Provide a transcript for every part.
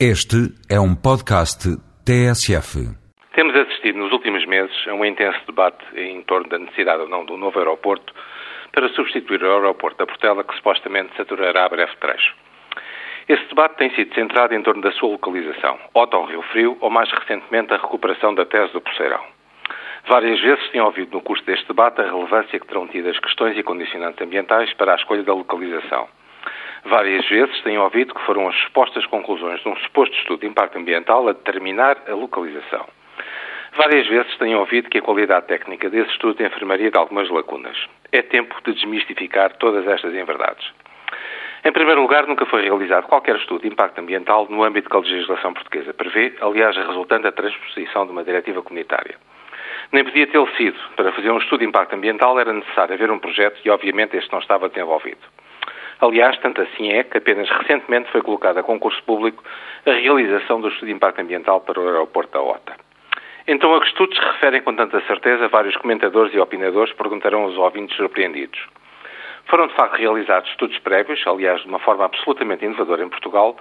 Este é um podcast TSF. Temos assistido nos últimos meses a um intenso debate em torno da necessidade ou não do novo aeroporto para substituir o aeroporto da Portela, que supostamente saturará a breve trecho. Esse debate tem sido centrado em torno da sua localização, ou Rio Frio, ou mais recentemente a recuperação da tese do Porceirão. Várias vezes tenho ouvido no curso deste debate a relevância que terão tido as questões e condicionantes ambientais para a escolha da localização. Várias vezes tenho ouvido que foram as supostas conclusões de um suposto estudo de impacto ambiental a determinar a localização. Várias vezes tenho ouvido que a qualidade técnica desse estudo enfermaria de algumas lacunas. É tempo de desmistificar todas estas inverdades. Em primeiro lugar, nunca foi realizado qualquer estudo de impacto ambiental no âmbito que a legislação portuguesa prevê, aliás, resultante da transposição de uma diretiva comunitária. Nem podia tê-lo sido. Para fazer um estudo de impacto ambiental era necessário haver um projeto e, obviamente, este não estava desenvolvido. Aliás, tanto assim é que apenas recentemente foi colocada a concurso público a realização do estudo de impacto ambiental para o aeroporto da OTA. Então, a que estudos se referem com tanta certeza, vários comentadores e opinadores perguntarão aos ouvintes surpreendidos. Foram, de facto, realizados estudos prévios, aliás, de uma forma absolutamente inovadora em Portugal,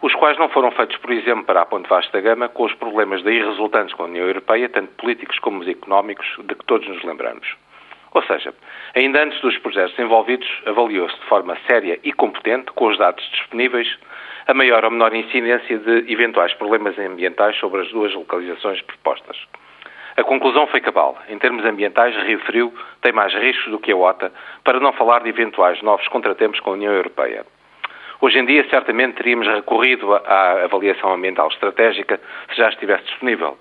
os quais não foram feitos, por exemplo, para a Ponte Vasta Gama, com os problemas daí resultantes com a União Europeia, tanto políticos como económicos, de que todos nos lembramos. Ou seja, ainda antes dos projetos envolvidos, avaliou-se de forma séria e competente, com os dados disponíveis, a maior ou menor incidência de eventuais problemas ambientais sobre as duas localizações propostas. A conclusão foi cabal. Em termos ambientais, Rio Frio tem mais riscos do que a OTA, para não falar de eventuais novos contratempos com a União Europeia. Hoje em dia, certamente teríamos recorrido à avaliação ambiental estratégica se já estivesse disponível.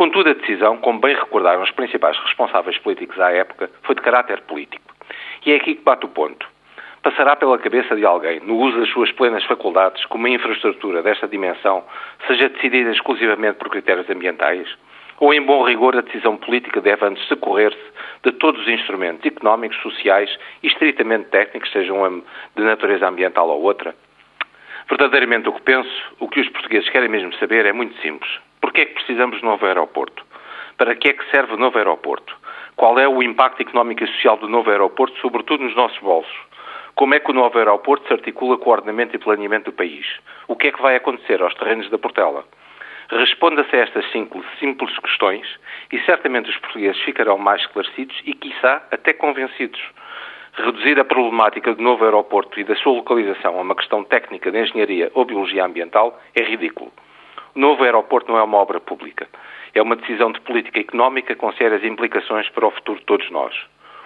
Contudo, a decisão, como bem recordaram os principais responsáveis políticos à época, foi de caráter político. E é aqui que bate o ponto. Passará pela cabeça de alguém, no uso das suas plenas faculdades, que uma infraestrutura desta dimensão seja decidida exclusivamente por critérios ambientais? ou, em bom rigor, a decisão política deve antes socorrer-se de todos os instrumentos económicos, sociais e estritamente técnicos, sejam de natureza ambiental ou outra? Verdadeiramente o que penso, o que os portugueses querem mesmo saber é muito simples. Porquê é que precisamos de novo aeroporto? Para que é que serve o novo aeroporto? Qual é o impacto económico e social do novo aeroporto, sobretudo nos nossos bolsos? Como é que o novo aeroporto se articula com o ordenamento e planeamento do país? O que é que vai acontecer aos terrenos da Portela? Responda-se a estas simples, simples questões e certamente os portugueses ficarão mais esclarecidos e, quiçá, até convencidos. Reduzir a problemática do novo aeroporto e da sua localização a uma questão técnica de engenharia ou biologia ambiental é ridículo. O novo aeroporto não é uma obra pública. É uma decisão de política económica com sérias implicações para o futuro de todos nós.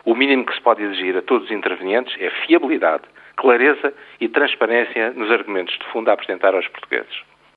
O mínimo que se pode exigir a todos os intervenientes é fiabilidade, clareza e transparência nos argumentos de fundo a apresentar aos portugueses.